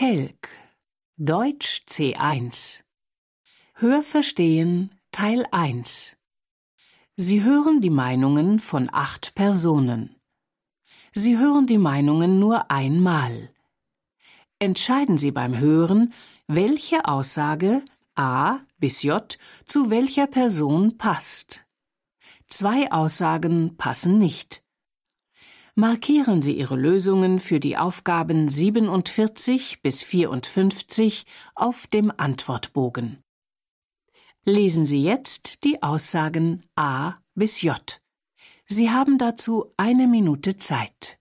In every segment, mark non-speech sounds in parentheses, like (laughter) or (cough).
Telg Deutsch C1 Hörverstehen Teil 1 Sie hören die Meinungen von acht Personen. Sie hören die Meinungen nur einmal. Entscheiden Sie beim Hören, welche Aussage A bis J zu welcher Person passt. Zwei Aussagen passen nicht. Markieren Sie Ihre Lösungen für die Aufgaben 47 bis 54 auf dem Antwortbogen. Lesen Sie jetzt die Aussagen A bis J. Sie haben dazu eine Minute Zeit.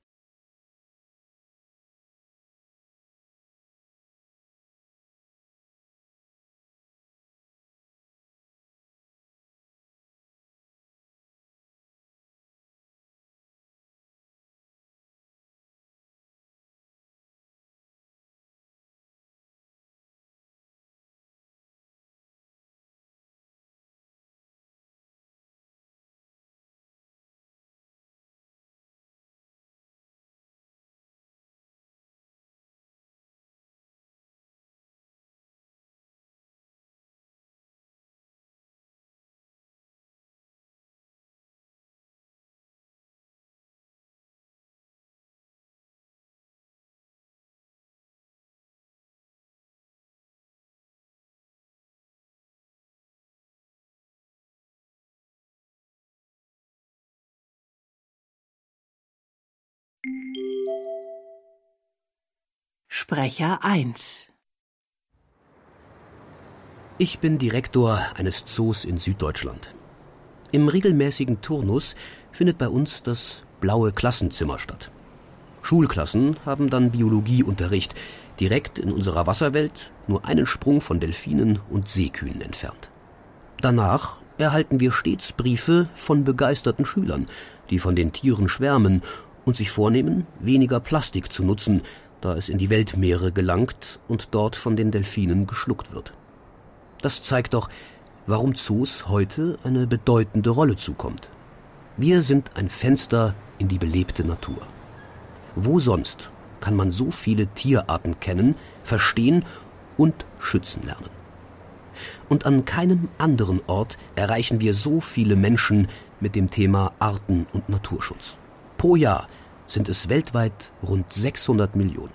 Sprecher 1 Ich bin Direktor eines Zoos in Süddeutschland. Im regelmäßigen Turnus findet bei uns das blaue Klassenzimmer statt. Schulklassen haben dann Biologieunterricht, direkt in unserer Wasserwelt, nur einen Sprung von Delfinen und Seekühen entfernt. Danach erhalten wir stets Briefe von begeisterten Schülern, die von den Tieren schwärmen und sich vornehmen, weniger Plastik zu nutzen, da es in die Weltmeere gelangt und dort von den Delfinen geschluckt wird. Das zeigt doch, warum Zoos heute eine bedeutende Rolle zukommt. Wir sind ein Fenster in die belebte Natur. Wo sonst kann man so viele Tierarten kennen, verstehen und schützen lernen? Und an keinem anderen Ort erreichen wir so viele Menschen mit dem Thema Arten- und Naturschutz. Pro Jahr sind es weltweit rund 600 Millionen.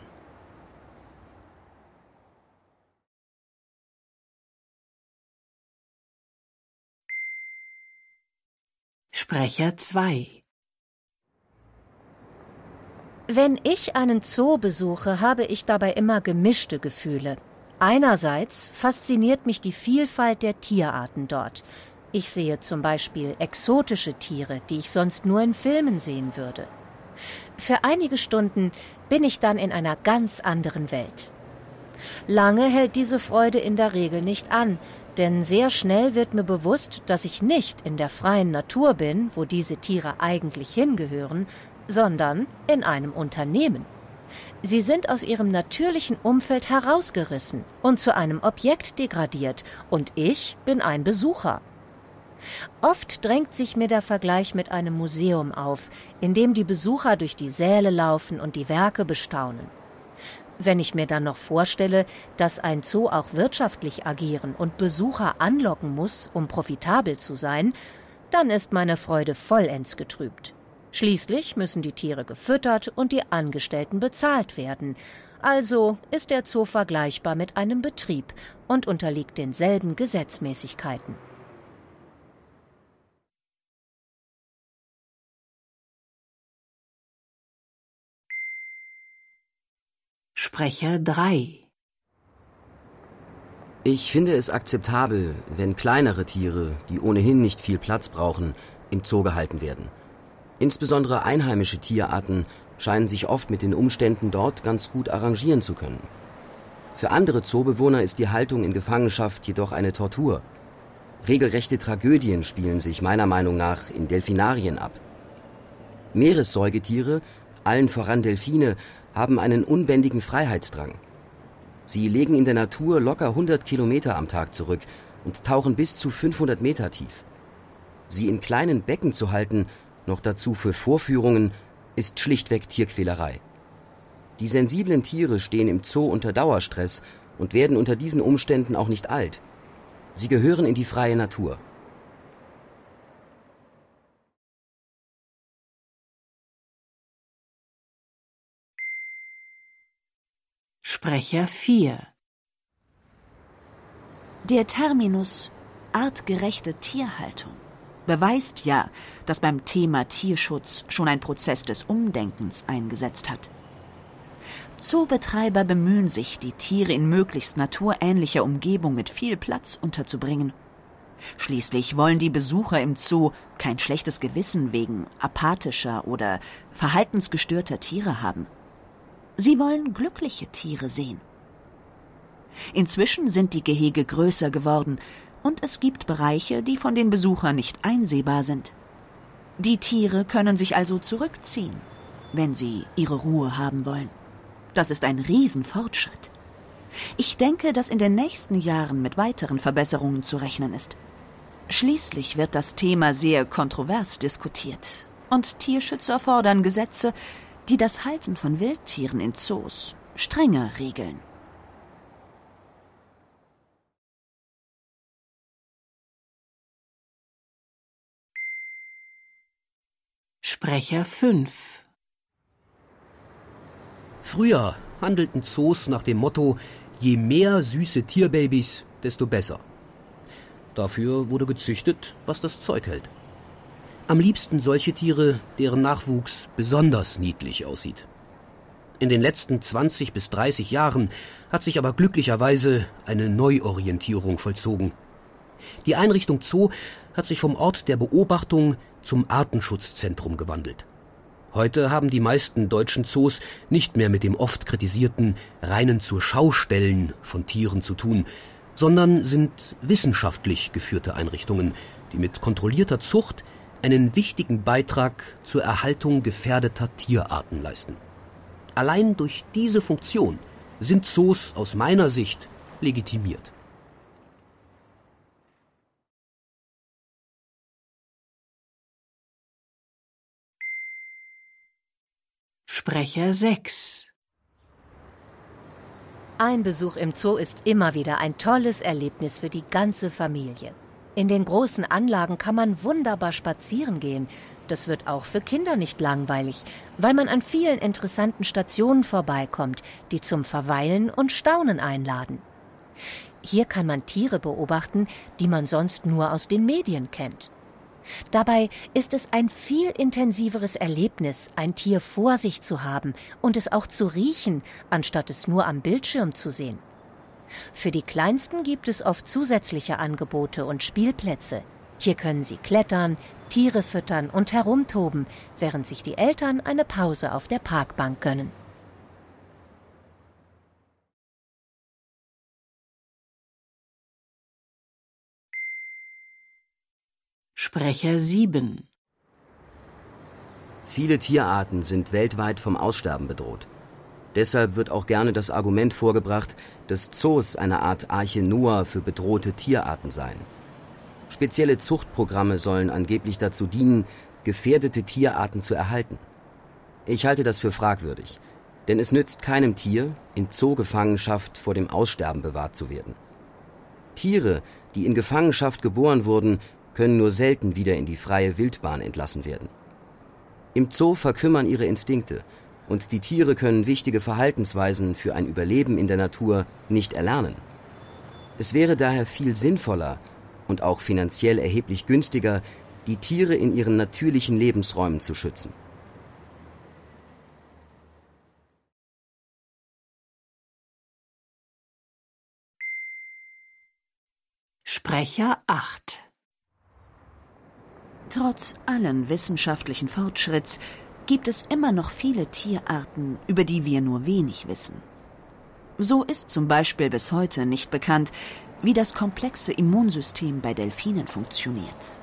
Sprecher 2 Wenn ich einen Zoo besuche, habe ich dabei immer gemischte Gefühle. Einerseits fasziniert mich die Vielfalt der Tierarten dort. Ich sehe zum Beispiel exotische Tiere, die ich sonst nur in Filmen sehen würde. Für einige Stunden bin ich dann in einer ganz anderen Welt. Lange hält diese Freude in der Regel nicht an, denn sehr schnell wird mir bewusst, dass ich nicht in der freien Natur bin, wo diese Tiere eigentlich hingehören, sondern in einem Unternehmen. Sie sind aus ihrem natürlichen Umfeld herausgerissen und zu einem Objekt degradiert, und ich bin ein Besucher. Oft drängt sich mir der Vergleich mit einem Museum auf, in dem die Besucher durch die Säle laufen und die Werke bestaunen. Wenn ich mir dann noch vorstelle, dass ein Zoo auch wirtschaftlich agieren und Besucher anlocken muss, um profitabel zu sein, dann ist meine Freude vollends getrübt. Schließlich müssen die Tiere gefüttert und die Angestellten bezahlt werden. Also ist der Zoo vergleichbar mit einem Betrieb und unterliegt denselben Gesetzmäßigkeiten. Sprecher 3 Ich finde es akzeptabel, wenn kleinere Tiere, die ohnehin nicht viel Platz brauchen, im Zoo gehalten werden. Insbesondere einheimische Tierarten scheinen sich oft mit den Umständen dort ganz gut arrangieren zu können. Für andere Zoobewohner ist die Haltung in Gefangenschaft jedoch eine Tortur. Regelrechte Tragödien spielen sich meiner Meinung nach in Delfinarien ab. Meeressäugetiere, allen voran Delfine, haben einen unbändigen Freiheitsdrang. Sie legen in der Natur locker 100 Kilometer am Tag zurück und tauchen bis zu 500 Meter tief. Sie in kleinen Becken zu halten, noch dazu für Vorführungen, ist schlichtweg Tierquälerei. Die sensiblen Tiere stehen im Zoo unter Dauerstress und werden unter diesen Umständen auch nicht alt. Sie gehören in die freie Natur. Sprecher 4 Der Terminus artgerechte Tierhaltung beweist ja, dass beim Thema Tierschutz schon ein Prozess des Umdenkens eingesetzt hat. Zoobetreiber bemühen sich, die Tiere in möglichst naturähnlicher Umgebung mit viel Platz unterzubringen. Schließlich wollen die Besucher im Zoo kein schlechtes Gewissen wegen apathischer oder verhaltensgestörter Tiere haben. Sie wollen glückliche Tiere sehen. Inzwischen sind die Gehege größer geworden und es gibt Bereiche, die von den Besuchern nicht einsehbar sind. Die Tiere können sich also zurückziehen, wenn sie ihre Ruhe haben wollen. Das ist ein Riesenfortschritt. Ich denke, dass in den nächsten Jahren mit weiteren Verbesserungen zu rechnen ist. Schließlich wird das Thema sehr kontrovers diskutiert. Und Tierschützer fordern Gesetze, die das Halten von Wildtieren in Zoos strenger regeln. Sprecher 5 Früher handelten Zoos nach dem Motto, je mehr süße Tierbabys, desto besser. Dafür wurde gezüchtet, was das Zeug hält. Am liebsten solche Tiere, deren Nachwuchs besonders niedlich aussieht. In den letzten 20 bis 30 Jahren hat sich aber glücklicherweise eine Neuorientierung vollzogen. Die Einrichtung Zoo hat sich vom Ort der Beobachtung zum Artenschutzzentrum gewandelt. Heute haben die meisten deutschen Zoos nicht mehr mit dem oft kritisierten reinen zur Schaustellen von Tieren zu tun, sondern sind wissenschaftlich geführte Einrichtungen, die mit kontrollierter Zucht einen wichtigen Beitrag zur Erhaltung gefährdeter Tierarten leisten. Allein durch diese Funktion sind Zoos aus meiner Sicht legitimiert. Sprecher 6 Ein Besuch im Zoo ist immer wieder ein tolles Erlebnis für die ganze Familie. In den großen Anlagen kann man wunderbar spazieren gehen. Das wird auch für Kinder nicht langweilig, weil man an vielen interessanten Stationen vorbeikommt, die zum Verweilen und Staunen einladen. Hier kann man Tiere beobachten, die man sonst nur aus den Medien kennt. Dabei ist es ein viel intensiveres Erlebnis, ein Tier vor sich zu haben und es auch zu riechen, anstatt es nur am Bildschirm zu sehen. Für die Kleinsten gibt es oft zusätzliche Angebote und Spielplätze. Hier können sie klettern, Tiere füttern und herumtoben, während sich die Eltern eine Pause auf der Parkbank gönnen. Sprecher 7 Viele Tierarten sind weltweit vom Aussterben bedroht. Deshalb wird auch gerne das Argument vorgebracht, dass Zoos eine Art Arche Noah für bedrohte Tierarten seien. Spezielle Zuchtprogramme sollen angeblich dazu dienen, gefährdete Tierarten zu erhalten. Ich halte das für fragwürdig, denn es nützt keinem Tier, in Zoogefangenschaft vor dem Aussterben bewahrt zu werden. Tiere, die in Gefangenschaft geboren wurden, können nur selten wieder in die freie Wildbahn entlassen werden. Im Zoo verkümmern ihre Instinkte und die Tiere können wichtige Verhaltensweisen für ein Überleben in der Natur nicht erlernen. Es wäre daher viel sinnvoller und auch finanziell erheblich günstiger, die Tiere in ihren natürlichen Lebensräumen zu schützen. Sprecher 8 Trotz allen wissenschaftlichen Fortschritts gibt es immer noch viele Tierarten, über die wir nur wenig wissen. So ist zum Beispiel bis heute nicht bekannt, wie das komplexe Immunsystem bei Delfinen funktioniert.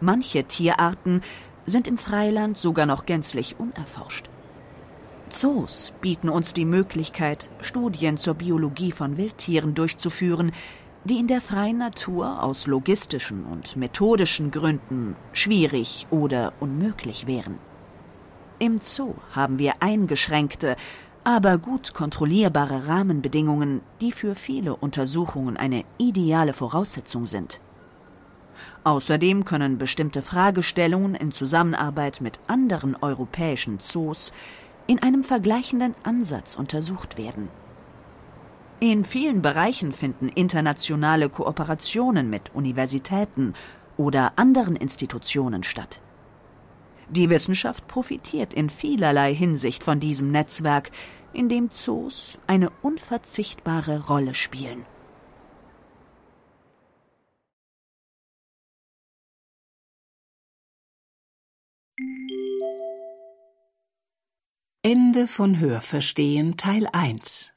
Manche Tierarten sind im Freiland sogar noch gänzlich unerforscht. Zoos bieten uns die Möglichkeit, Studien zur Biologie von Wildtieren durchzuführen, die in der freien Natur aus logistischen und methodischen Gründen schwierig oder unmöglich wären. Im Zoo haben wir eingeschränkte, aber gut kontrollierbare Rahmenbedingungen, die für viele Untersuchungen eine ideale Voraussetzung sind. Außerdem können bestimmte Fragestellungen in Zusammenarbeit mit anderen europäischen Zoos in einem vergleichenden Ansatz untersucht werden. In vielen Bereichen finden internationale Kooperationen mit Universitäten oder anderen Institutionen statt. Die Wissenschaft profitiert in vielerlei Hinsicht von diesem Netzwerk, in dem Zoos eine unverzichtbare Rolle spielen. Ende von Hörverstehen Teil 1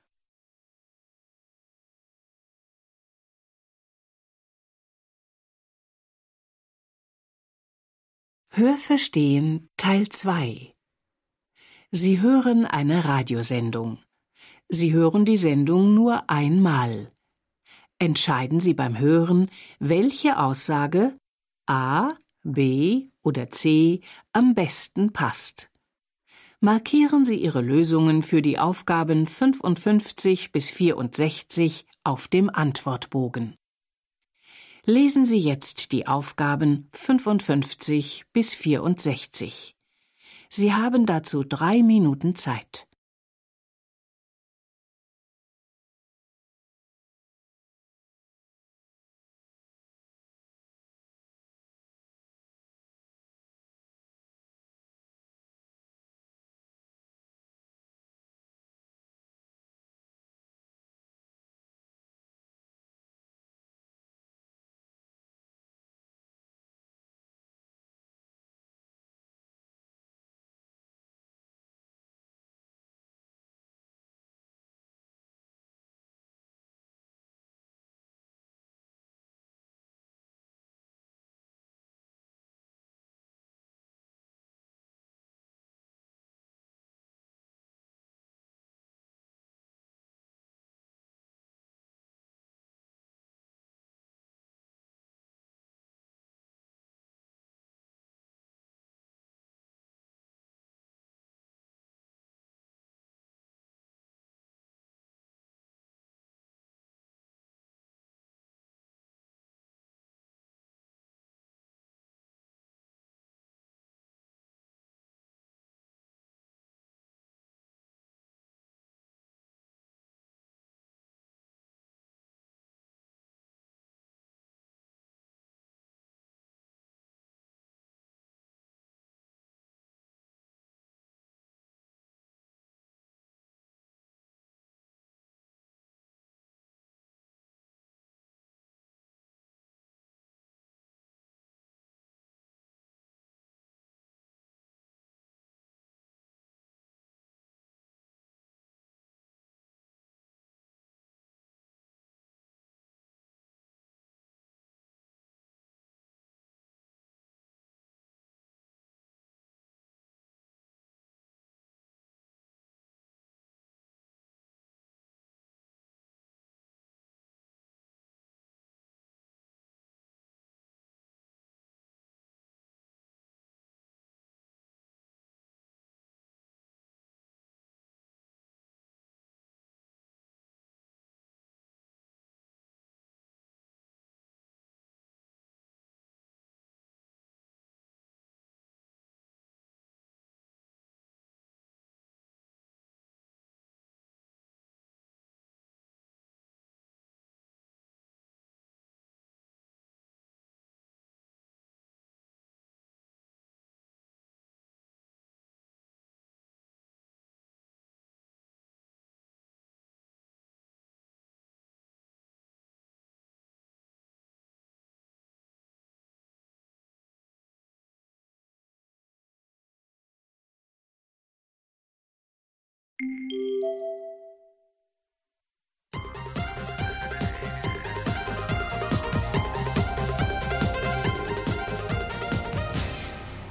Hörverstehen Teil 2 Sie hören eine Radiosendung. Sie hören die Sendung nur einmal. Entscheiden Sie beim Hören, welche Aussage A, B oder C am besten passt. Markieren Sie Ihre Lösungen für die Aufgaben 55 bis 64 auf dem Antwortbogen. Lesen Sie jetzt die Aufgaben 55 bis 64. Sie haben dazu drei Minuten Zeit.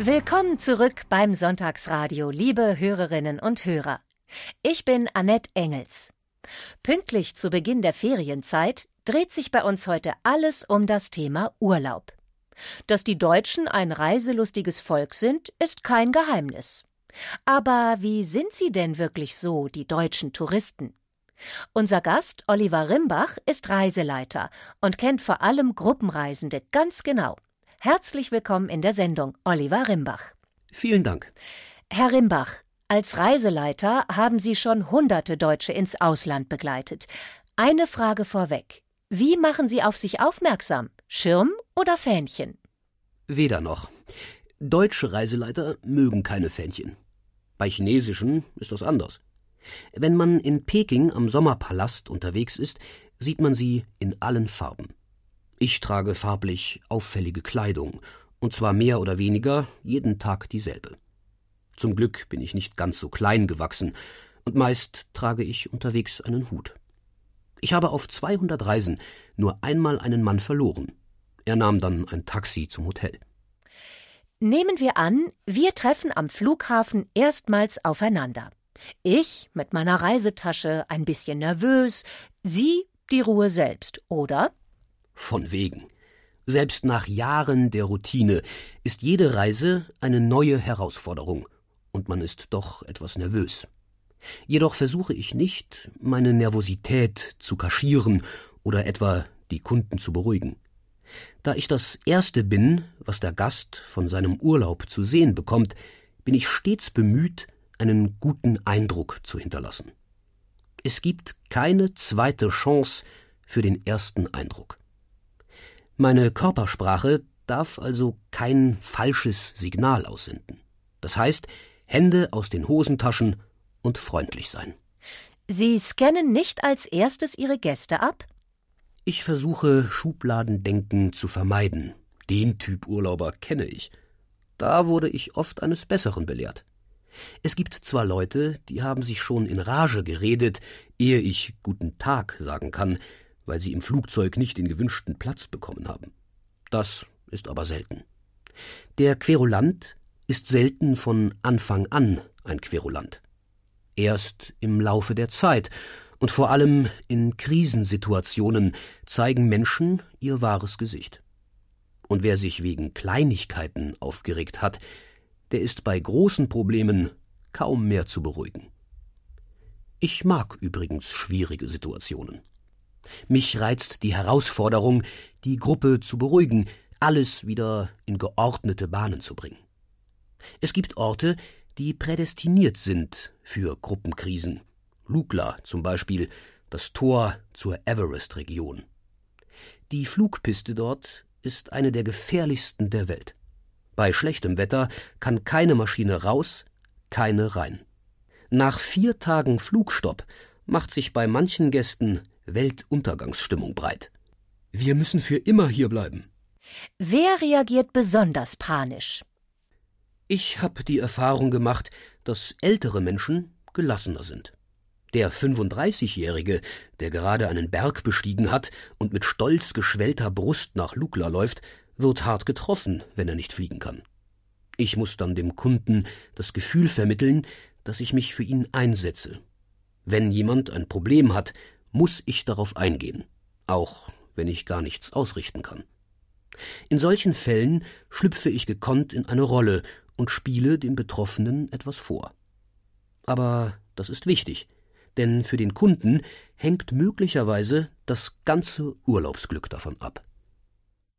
Willkommen zurück beim Sonntagsradio, liebe Hörerinnen und Hörer. Ich bin Annette Engels. Pünktlich zu Beginn der Ferienzeit dreht sich bei uns heute alles um das Thema Urlaub. Dass die Deutschen ein reiselustiges Volk sind, ist kein Geheimnis. Aber wie sind sie denn wirklich so, die deutschen Touristen? Unser Gast, Oliver Rimbach, ist Reiseleiter und kennt vor allem Gruppenreisende ganz genau. Herzlich willkommen in der Sendung, Oliver Rimbach. Vielen Dank. Herr Rimbach, als Reiseleiter haben Sie schon hunderte Deutsche ins Ausland begleitet. Eine Frage vorweg. Wie machen Sie auf sich aufmerksam? Schirm oder Fähnchen? Weder noch. Deutsche Reiseleiter mögen keine Fähnchen. Bei chinesischen ist das anders. Wenn man in Peking am Sommerpalast unterwegs ist, sieht man sie in allen Farben. Ich trage farblich auffällige Kleidung, und zwar mehr oder weniger jeden Tag dieselbe. Zum Glück bin ich nicht ganz so klein gewachsen, und meist trage ich unterwegs einen Hut. Ich habe auf 200 Reisen nur einmal einen Mann verloren. Er nahm dann ein Taxi zum Hotel. Nehmen wir an, wir treffen am Flughafen erstmals aufeinander. Ich mit meiner Reisetasche ein bisschen nervös, Sie die Ruhe selbst, oder? Von wegen. Selbst nach Jahren der Routine ist jede Reise eine neue Herausforderung, und man ist doch etwas nervös. Jedoch versuche ich nicht, meine Nervosität zu kaschieren oder etwa die Kunden zu beruhigen. Da ich das Erste bin, was der Gast von seinem Urlaub zu sehen bekommt, bin ich stets bemüht, einen guten Eindruck zu hinterlassen. Es gibt keine zweite Chance für den ersten Eindruck. Meine Körpersprache darf also kein falsches Signal aussenden. Das heißt, Hände aus den Hosentaschen und freundlich sein. Sie scannen nicht als erstes Ihre Gäste ab? Ich versuche, Schubladendenken zu vermeiden. Den Typ Urlauber kenne ich. Da wurde ich oft eines Besseren belehrt. Es gibt zwar Leute, die haben sich schon in Rage geredet, ehe ich Guten Tag sagen kann, weil sie im Flugzeug nicht den gewünschten Platz bekommen haben. Das ist aber selten. Der Querulant ist selten von Anfang an ein Querulant. Erst im Laufe der Zeit und vor allem in Krisensituationen zeigen Menschen ihr wahres Gesicht. Und wer sich wegen Kleinigkeiten aufgeregt hat, der ist bei großen Problemen kaum mehr zu beruhigen. Ich mag übrigens schwierige Situationen. Mich reizt die Herausforderung, die Gruppe zu beruhigen, alles wieder in geordnete Bahnen zu bringen. Es gibt Orte, die prädestiniert sind für Gruppenkrisen. Lukla zum Beispiel, das Tor zur Everest-Region. Die Flugpiste dort ist eine der gefährlichsten der Welt. Bei schlechtem Wetter kann keine Maschine raus, keine rein. Nach vier Tagen Flugstopp macht sich bei manchen Gästen Weltuntergangsstimmung breit. Wir müssen für immer hier bleiben. Wer reagiert besonders panisch? Ich habe die Erfahrung gemacht, dass ältere Menschen gelassener sind. Der 35-Jährige, der gerade einen Berg bestiegen hat und mit stolz geschwellter Brust nach Lukla läuft, wird hart getroffen, wenn er nicht fliegen kann. Ich muss dann dem Kunden das Gefühl vermitteln, dass ich mich für ihn einsetze. Wenn jemand ein Problem hat, muss ich darauf eingehen, auch wenn ich gar nichts ausrichten kann. In solchen Fällen schlüpfe ich gekonnt in eine Rolle und spiele dem Betroffenen etwas vor. Aber das ist wichtig, denn für den Kunden hängt möglicherweise das ganze Urlaubsglück davon ab.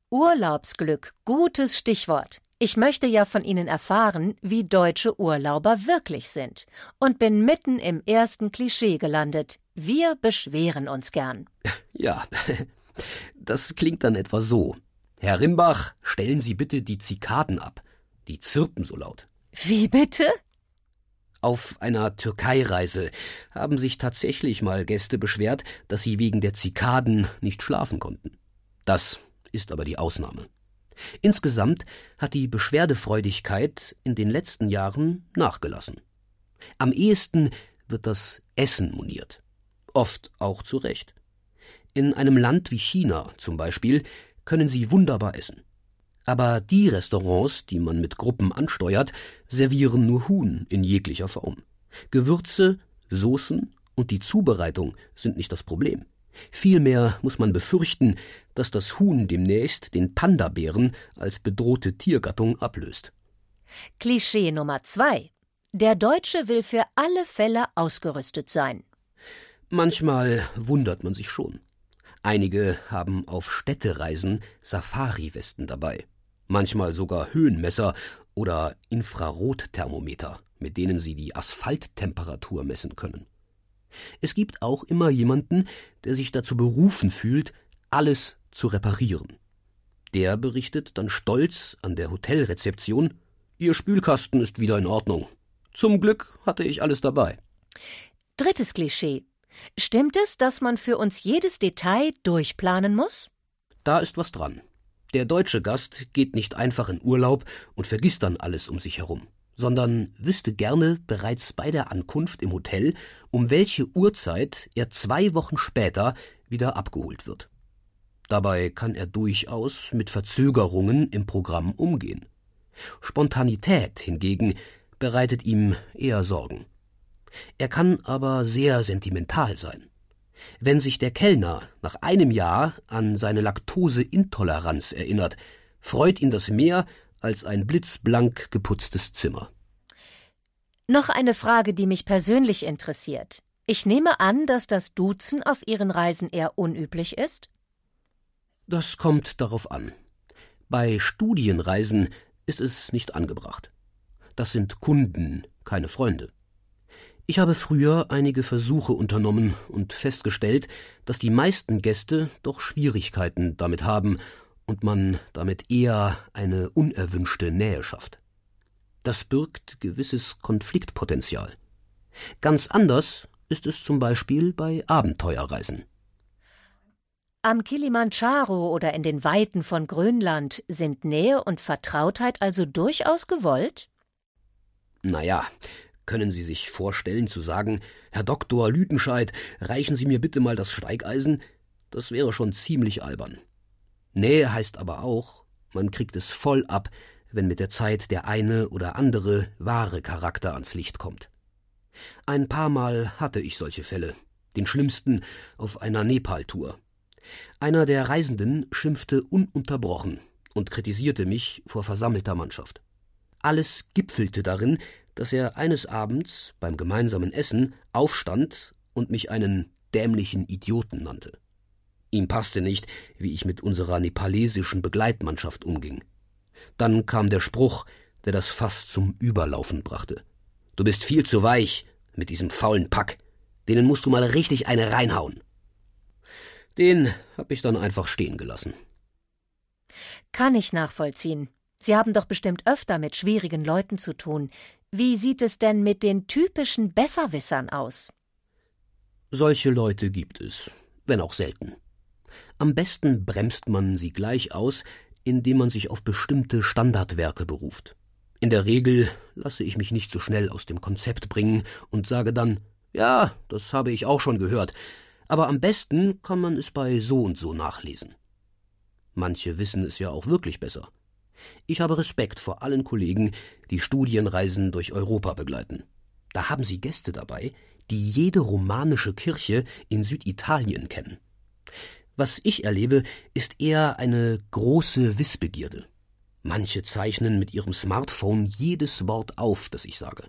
Urlaubsglück, gutes Stichwort. Ich möchte ja von Ihnen erfahren, wie deutsche Urlauber wirklich sind. Und bin mitten im ersten Klischee gelandet. Wir beschweren uns gern. Ja, (laughs) das klingt dann etwa so. Herr Rimbach, stellen Sie bitte die Zikaden ab. Die zirpen so laut. Wie bitte? Auf einer Türkei-Reise haben sich tatsächlich mal Gäste beschwert, dass sie wegen der Zikaden nicht schlafen konnten. Das ist aber die Ausnahme. Insgesamt hat die Beschwerdefreudigkeit in den letzten Jahren nachgelassen. Am ehesten wird das Essen moniert. Oft auch zu Recht. In einem Land wie China zum Beispiel können sie wunderbar essen. Aber die Restaurants, die man mit Gruppen ansteuert, servieren nur Huhn in jeglicher Form. Gewürze, Soßen und die Zubereitung sind nicht das Problem. Vielmehr muss man befürchten, dass das Huhn demnächst den Panda-Bären als bedrohte Tiergattung ablöst. Klischee Nummer zwei. Der Deutsche will für alle Fälle ausgerüstet sein. Manchmal wundert man sich schon. Einige haben auf Städtereisen Safari-Westen dabei, manchmal sogar Höhenmesser oder Infrarotthermometer, mit denen sie die Asphalttemperatur messen können. Es gibt auch immer jemanden, der sich dazu berufen fühlt, alles zu reparieren. Der berichtet dann stolz an der Hotelrezeption Ihr Spülkasten ist wieder in Ordnung. Zum Glück hatte ich alles dabei. Drittes Klischee. Stimmt es, dass man für uns jedes Detail durchplanen muss? Da ist was dran. Der deutsche Gast geht nicht einfach in Urlaub und vergisst dann alles um sich herum, sondern wüsste gerne bereits bei der Ankunft im Hotel, um welche Uhrzeit er zwei Wochen später wieder abgeholt wird. Dabei kann er durchaus mit Verzögerungen im Programm umgehen. Spontanität hingegen bereitet ihm eher Sorgen. Er kann aber sehr sentimental sein. Wenn sich der Kellner nach einem Jahr an seine Laktoseintoleranz erinnert, freut ihn das mehr als ein blitzblank geputztes Zimmer. Noch eine Frage, die mich persönlich interessiert. Ich nehme an, dass das Duzen auf Ihren Reisen eher unüblich ist? Das kommt darauf an. Bei Studienreisen ist es nicht angebracht. Das sind Kunden, keine Freunde. Ich habe früher einige Versuche unternommen und festgestellt, dass die meisten Gäste doch Schwierigkeiten damit haben und man damit eher eine unerwünschte Nähe schafft. Das birgt gewisses Konfliktpotenzial. Ganz anders ist es zum Beispiel bei Abenteuerreisen. Am Kilimandscharo oder in den Weiten von Grönland sind Nähe und Vertrautheit also durchaus gewollt? Naja, können Sie sich vorstellen zu sagen, Herr Doktor Lütenscheid, reichen Sie mir bitte mal das Steigeisen? Das wäre schon ziemlich albern. Nähe heißt aber auch, man kriegt es voll ab, wenn mit der Zeit der eine oder andere wahre Charakter ans Licht kommt. Ein paar Mal hatte ich solche Fälle, den schlimmsten auf einer Nepal-Tour. Einer der Reisenden schimpfte ununterbrochen und kritisierte mich vor versammelter Mannschaft. Alles gipfelte darin, dass er eines Abends beim gemeinsamen Essen aufstand und mich einen dämlichen Idioten nannte. Ihm passte nicht, wie ich mit unserer nepalesischen Begleitmannschaft umging. Dann kam der Spruch, der das Fass zum Überlaufen brachte. Du bist viel zu weich mit diesem faulen Pack. Denen musst du mal richtig eine reinhauen. Den hab ich dann einfach stehen gelassen. Kann ich nachvollziehen. Sie haben doch bestimmt öfter mit schwierigen Leuten zu tun. Wie sieht es denn mit den typischen Besserwissern aus? Solche Leute gibt es, wenn auch selten. Am besten bremst man sie gleich aus, indem man sich auf bestimmte Standardwerke beruft. In der Regel lasse ich mich nicht so schnell aus dem Konzept bringen und sage dann, ja, das habe ich auch schon gehört, aber am besten kann man es bei so und so nachlesen. Manche wissen es ja auch wirklich besser. Ich habe Respekt vor allen Kollegen, die Studienreisen durch Europa begleiten. Da haben sie Gäste dabei, die jede romanische Kirche in Süditalien kennen. Was ich erlebe, ist eher eine große Wissbegierde. Manche zeichnen mit ihrem Smartphone jedes Wort auf, das ich sage.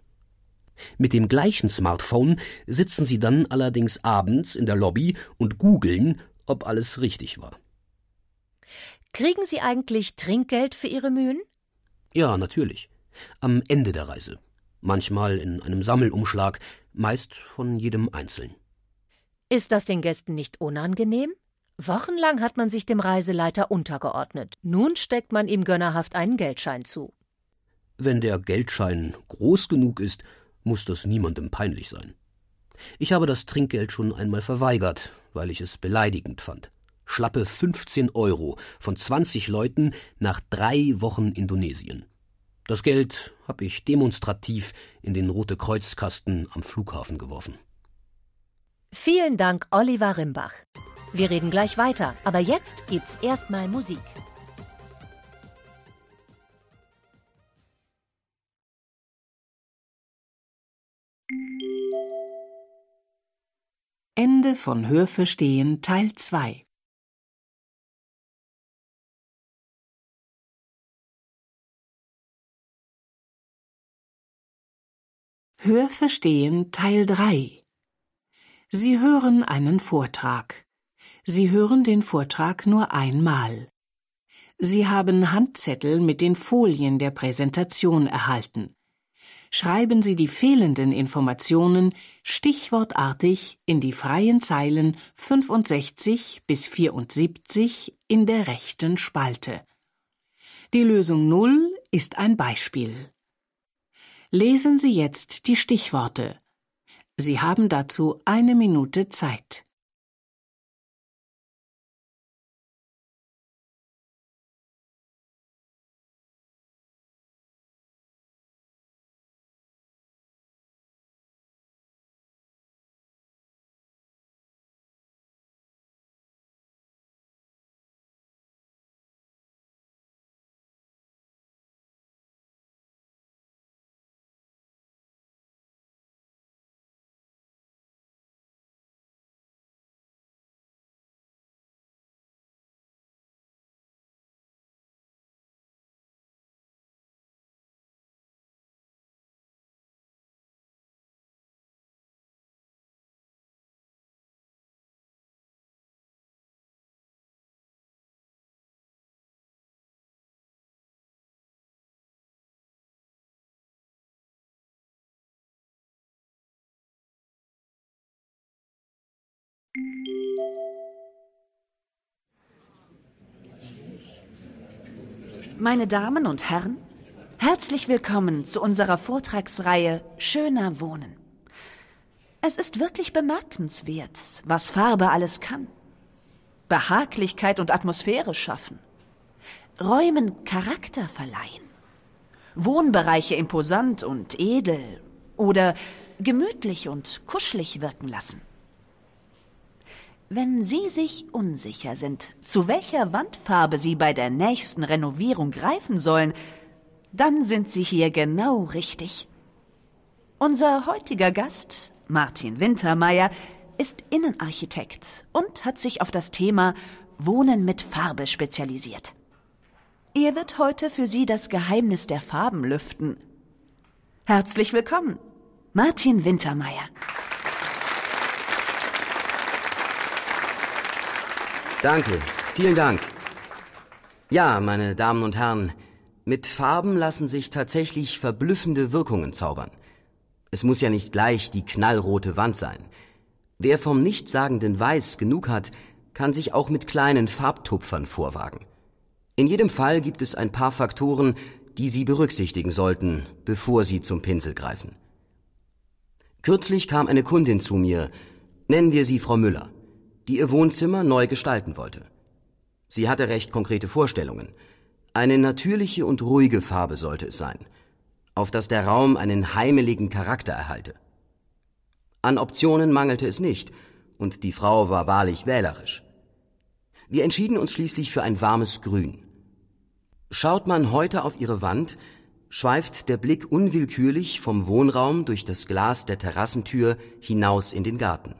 Mit dem gleichen Smartphone sitzen sie dann allerdings abends in der Lobby und googeln, ob alles richtig war. Kriegen Sie eigentlich Trinkgeld für Ihre Mühen? Ja, natürlich. Am Ende der Reise. Manchmal in einem Sammelumschlag, meist von jedem einzeln. Ist das den Gästen nicht unangenehm? Wochenlang hat man sich dem Reiseleiter untergeordnet. Nun steckt man ihm gönnerhaft einen Geldschein zu. Wenn der Geldschein groß genug ist, muss das niemandem peinlich sein. Ich habe das Trinkgeld schon einmal verweigert, weil ich es beleidigend fand. Schlappe 15 Euro von 20 Leuten nach drei Wochen Indonesien. Das Geld habe ich demonstrativ in den Rote Kreuzkasten am Flughafen geworfen. Vielen Dank, Oliver Rimbach. Wir reden gleich weiter, aber jetzt gibt's erstmal Musik. Ende von Hörverstehen Teil 2 Hörverstehen Teil 3 Sie hören einen Vortrag. Sie hören den Vortrag nur einmal. Sie haben Handzettel mit den Folien der Präsentation erhalten. Schreiben Sie die fehlenden Informationen stichwortartig in die freien Zeilen 65 bis 74 in der rechten Spalte. Die Lösung 0 ist ein Beispiel. Lesen Sie jetzt die Stichworte. Sie haben dazu eine Minute Zeit. Meine Damen und Herren, herzlich willkommen zu unserer Vortragsreihe Schöner Wohnen. Es ist wirklich bemerkenswert, was Farbe alles kann. Behaglichkeit und Atmosphäre schaffen, Räumen Charakter verleihen, Wohnbereiche imposant und edel oder gemütlich und kuschelig wirken lassen. Wenn Sie sich unsicher sind, zu welcher Wandfarbe Sie bei der nächsten Renovierung greifen sollen, dann sind Sie hier genau richtig. Unser heutiger Gast, Martin Wintermeyer, ist Innenarchitekt und hat sich auf das Thema Wohnen mit Farbe spezialisiert. Er wird heute für Sie das Geheimnis der Farben lüften. Herzlich willkommen, Martin Wintermeyer. Danke, vielen Dank. Ja, meine Damen und Herren, mit Farben lassen sich tatsächlich verblüffende Wirkungen zaubern. Es muss ja nicht gleich die knallrote Wand sein. Wer vom nichtssagenden Weiß genug hat, kann sich auch mit kleinen Farbtupfern vorwagen. In jedem Fall gibt es ein paar Faktoren, die Sie berücksichtigen sollten, bevor Sie zum Pinsel greifen. Kürzlich kam eine Kundin zu mir, nennen wir sie Frau Müller die ihr Wohnzimmer neu gestalten wollte. Sie hatte recht konkrete Vorstellungen. Eine natürliche und ruhige Farbe sollte es sein, auf dass der Raum einen heimeligen Charakter erhalte. An Optionen mangelte es nicht, und die Frau war wahrlich wählerisch. Wir entschieden uns schließlich für ein warmes Grün. Schaut man heute auf ihre Wand, schweift der Blick unwillkürlich vom Wohnraum durch das Glas der Terrassentür hinaus in den Garten.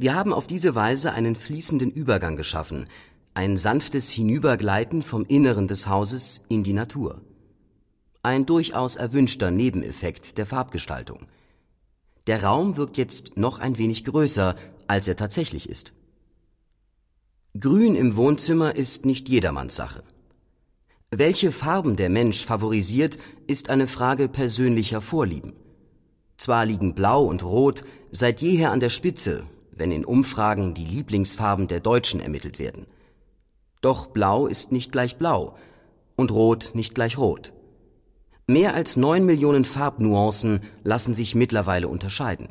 Wir haben auf diese Weise einen fließenden Übergang geschaffen, ein sanftes Hinübergleiten vom Inneren des Hauses in die Natur. Ein durchaus erwünschter Nebeneffekt der Farbgestaltung. Der Raum wirkt jetzt noch ein wenig größer, als er tatsächlich ist. Grün im Wohnzimmer ist nicht jedermanns Sache. Welche Farben der Mensch favorisiert, ist eine Frage persönlicher Vorlieben. Zwar liegen Blau und Rot seit jeher an der Spitze wenn in Umfragen die Lieblingsfarben der Deutschen ermittelt werden. Doch Blau ist nicht gleich Blau und Rot nicht gleich Rot. Mehr als neun Millionen Farbnuancen lassen sich mittlerweile unterscheiden.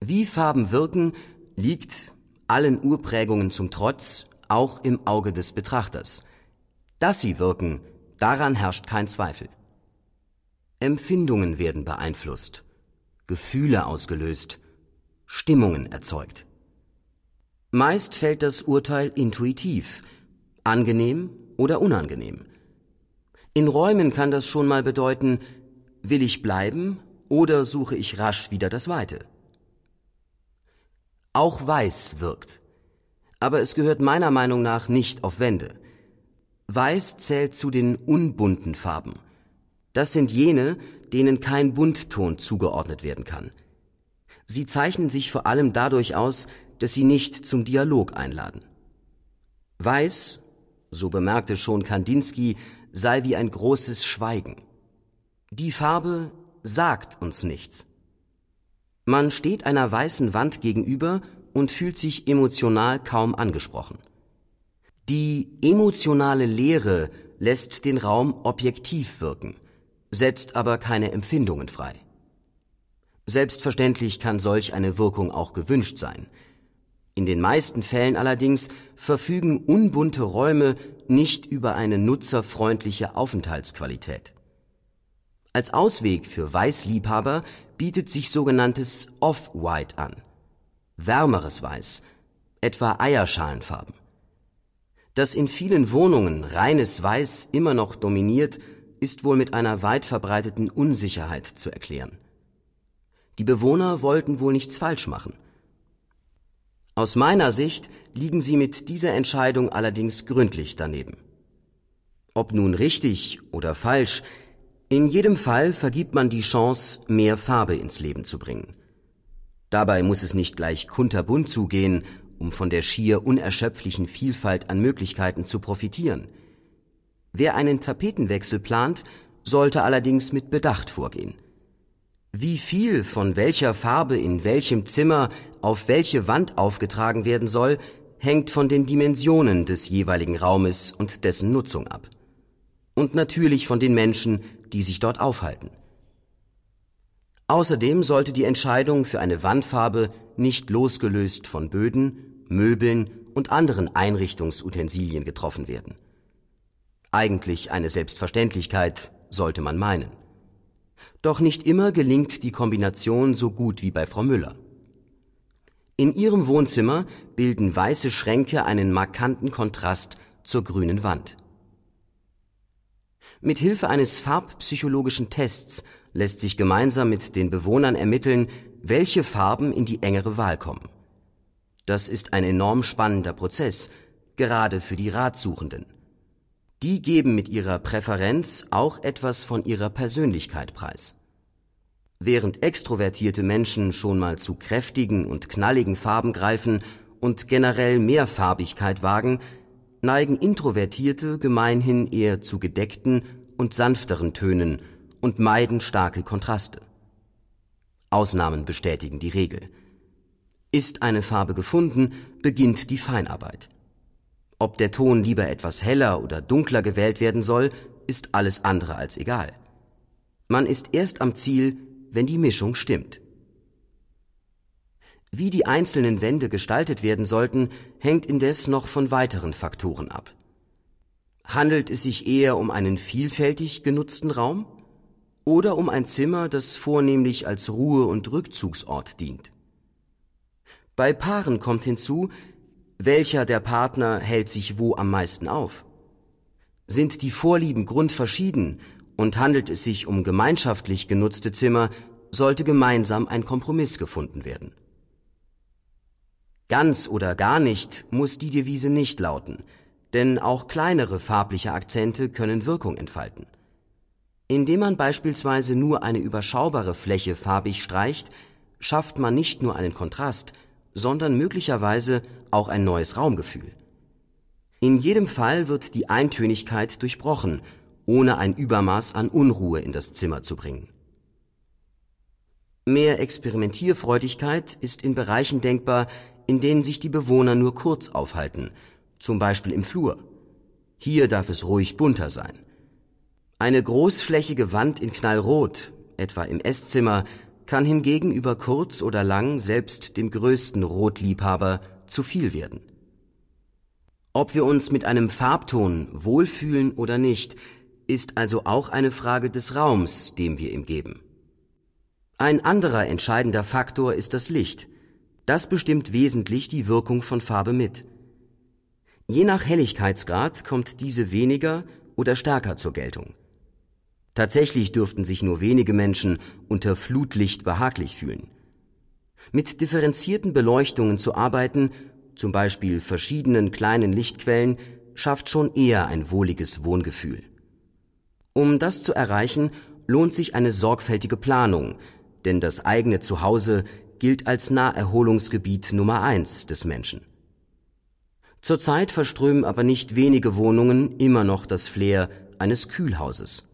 Wie Farben wirken, liegt, allen Urprägungen zum Trotz, auch im Auge des Betrachters. Dass sie wirken, daran herrscht kein Zweifel. Empfindungen werden beeinflusst, Gefühle ausgelöst, Stimmungen erzeugt. Meist fällt das Urteil intuitiv, angenehm oder unangenehm. In Räumen kann das schon mal bedeuten, will ich bleiben oder suche ich rasch wieder das Weite. Auch Weiß wirkt, aber es gehört meiner Meinung nach nicht auf Wände. Weiß zählt zu den unbunten Farben. Das sind jene, denen kein Buntton zugeordnet werden kann. Sie zeichnen sich vor allem dadurch aus, dass sie nicht zum Dialog einladen. Weiß, so bemerkte schon Kandinsky, sei wie ein großes Schweigen. Die Farbe sagt uns nichts. Man steht einer weißen Wand gegenüber und fühlt sich emotional kaum angesprochen. Die emotionale Leere lässt den Raum objektiv wirken, setzt aber keine Empfindungen frei. Selbstverständlich kann solch eine Wirkung auch gewünscht sein. In den meisten Fällen allerdings verfügen unbunte Räume nicht über eine nutzerfreundliche Aufenthaltsqualität. Als Ausweg für Weißliebhaber bietet sich sogenanntes Off-White an. Wärmeres Weiß, etwa Eierschalenfarben. Dass in vielen Wohnungen reines Weiß immer noch dominiert, ist wohl mit einer weit verbreiteten Unsicherheit zu erklären. Die Bewohner wollten wohl nichts falsch machen. Aus meiner Sicht liegen sie mit dieser Entscheidung allerdings gründlich daneben. Ob nun richtig oder falsch, in jedem Fall vergibt man die Chance, mehr Farbe ins Leben zu bringen. Dabei muss es nicht gleich kunterbunt zugehen um von der schier unerschöpflichen Vielfalt an Möglichkeiten zu profitieren. Wer einen Tapetenwechsel plant, sollte allerdings mit Bedacht vorgehen. Wie viel von welcher Farbe in welchem Zimmer auf welche Wand aufgetragen werden soll, hängt von den Dimensionen des jeweiligen Raumes und dessen Nutzung ab. Und natürlich von den Menschen, die sich dort aufhalten. Außerdem sollte die Entscheidung für eine Wandfarbe nicht losgelöst von Böden, Möbeln und anderen Einrichtungsutensilien getroffen werden. Eigentlich eine Selbstverständlichkeit, sollte man meinen. Doch nicht immer gelingt die Kombination so gut wie bei Frau Müller. In ihrem Wohnzimmer bilden weiße Schränke einen markanten Kontrast zur grünen Wand. Mit Hilfe eines farbpsychologischen Tests lässt sich gemeinsam mit den Bewohnern ermitteln, welche Farben in die engere Wahl kommen. Das ist ein enorm spannender Prozess, gerade für die Ratsuchenden. Die geben mit ihrer Präferenz auch etwas von ihrer Persönlichkeit preis. Während extrovertierte Menschen schon mal zu kräftigen und knalligen Farben greifen und generell mehr Farbigkeit wagen, neigen Introvertierte gemeinhin eher zu gedeckten und sanfteren Tönen und meiden starke Kontraste. Ausnahmen bestätigen die Regel. Ist eine Farbe gefunden, beginnt die Feinarbeit. Ob der Ton lieber etwas heller oder dunkler gewählt werden soll, ist alles andere als egal. Man ist erst am Ziel, wenn die Mischung stimmt. Wie die einzelnen Wände gestaltet werden sollten, hängt indes noch von weiteren Faktoren ab. Handelt es sich eher um einen vielfältig genutzten Raum oder um ein Zimmer, das vornehmlich als Ruhe- und Rückzugsort dient? Bei Paaren kommt hinzu, welcher der Partner hält sich wo am meisten auf? Sind die Vorlieben grundverschieden und handelt es sich um gemeinschaftlich genutzte Zimmer, sollte gemeinsam ein Kompromiss gefunden werden. Ganz oder gar nicht muss die Devise nicht lauten, denn auch kleinere farbliche Akzente können Wirkung entfalten. Indem man beispielsweise nur eine überschaubare Fläche farbig streicht, schafft man nicht nur einen Kontrast, sondern möglicherweise auch ein neues Raumgefühl. In jedem Fall wird die Eintönigkeit durchbrochen, ohne ein Übermaß an Unruhe in das Zimmer zu bringen. Mehr Experimentierfreudigkeit ist in Bereichen denkbar, in denen sich die Bewohner nur kurz aufhalten, zum Beispiel im Flur. Hier darf es ruhig bunter sein. Eine großflächige Wand in Knallrot, etwa im Esszimmer, kann hingegen über kurz oder lang selbst dem größten Rotliebhaber zu viel werden. Ob wir uns mit einem Farbton wohlfühlen oder nicht, ist also auch eine Frage des Raums, dem wir ihm geben. Ein anderer entscheidender Faktor ist das Licht. Das bestimmt wesentlich die Wirkung von Farbe mit. Je nach Helligkeitsgrad kommt diese weniger oder stärker zur Geltung. Tatsächlich dürften sich nur wenige Menschen unter Flutlicht behaglich fühlen. Mit differenzierten Beleuchtungen zu arbeiten, zum Beispiel verschiedenen kleinen Lichtquellen, schafft schon eher ein wohliges Wohngefühl. Um das zu erreichen, lohnt sich eine sorgfältige Planung, denn das eigene Zuhause gilt als Naherholungsgebiet Nummer eins des Menschen. Zurzeit verströmen aber nicht wenige Wohnungen immer noch das Flair eines Kühlhauses.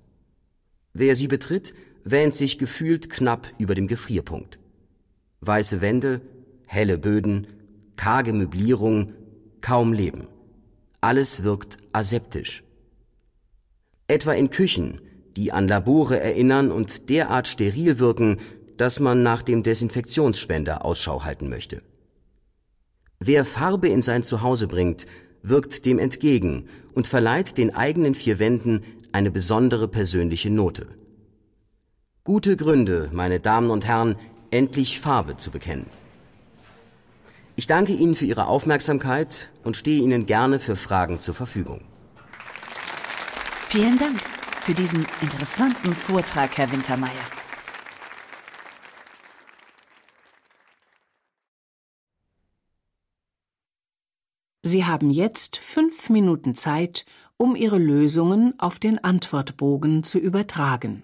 Wer sie betritt, wähnt sich gefühlt knapp über dem Gefrierpunkt. Weiße Wände, helle Böden, karge Möblierung, kaum Leben. Alles wirkt aseptisch. Etwa in Küchen, die an Labore erinnern und derart steril wirken, dass man nach dem Desinfektionsspender Ausschau halten möchte. Wer Farbe in sein Zuhause bringt, wirkt dem entgegen und verleiht den eigenen vier Wänden eine besondere persönliche Note. Gute Gründe, meine Damen und Herren, endlich Farbe zu bekennen. Ich danke Ihnen für Ihre Aufmerksamkeit und stehe Ihnen gerne für Fragen zur Verfügung. Vielen Dank für diesen interessanten Vortrag, Herr Wintermeyer. Sie haben jetzt fünf Minuten Zeit, um Ihre Lösungen auf den Antwortbogen zu übertragen.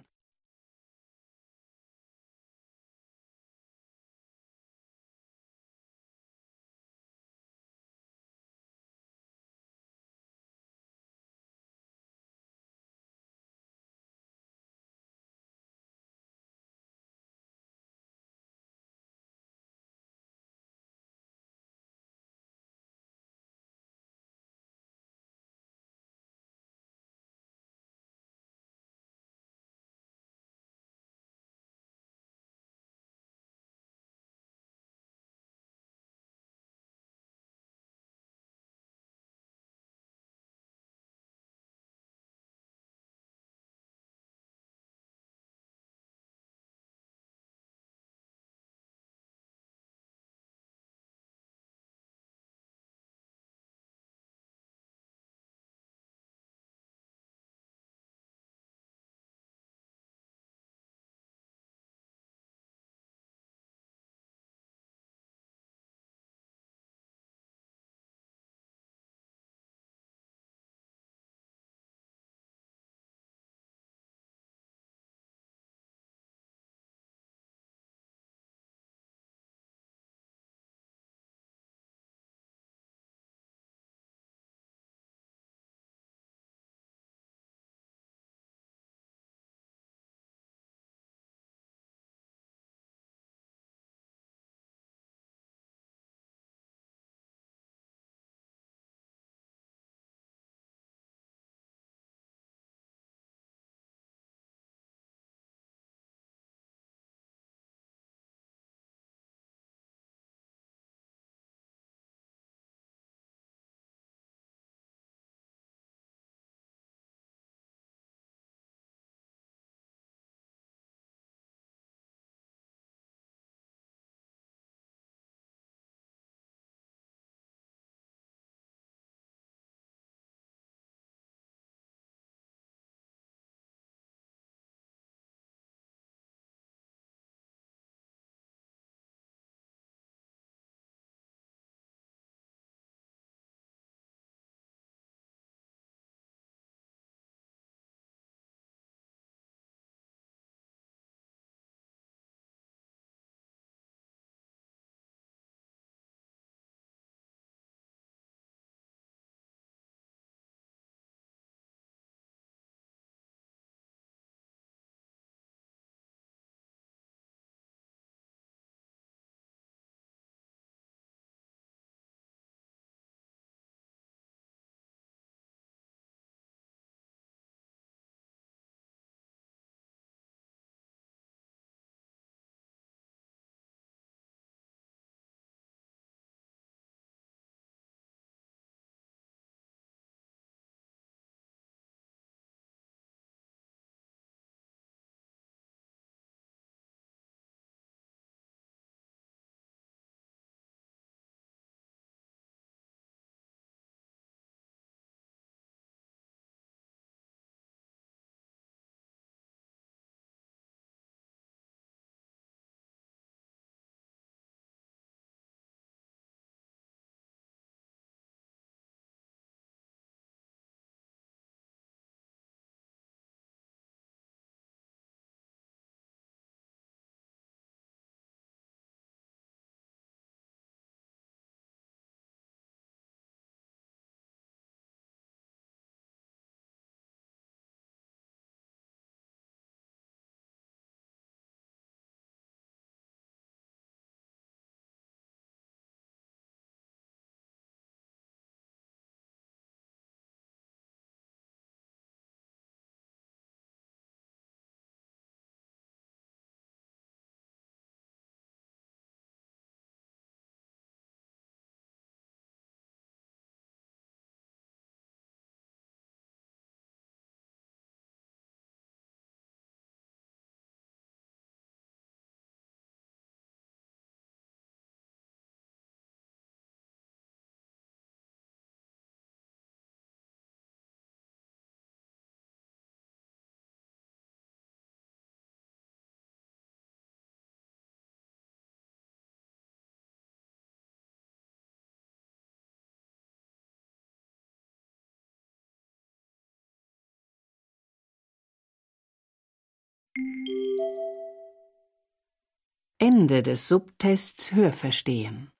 Ende des Subtests Hörverstehen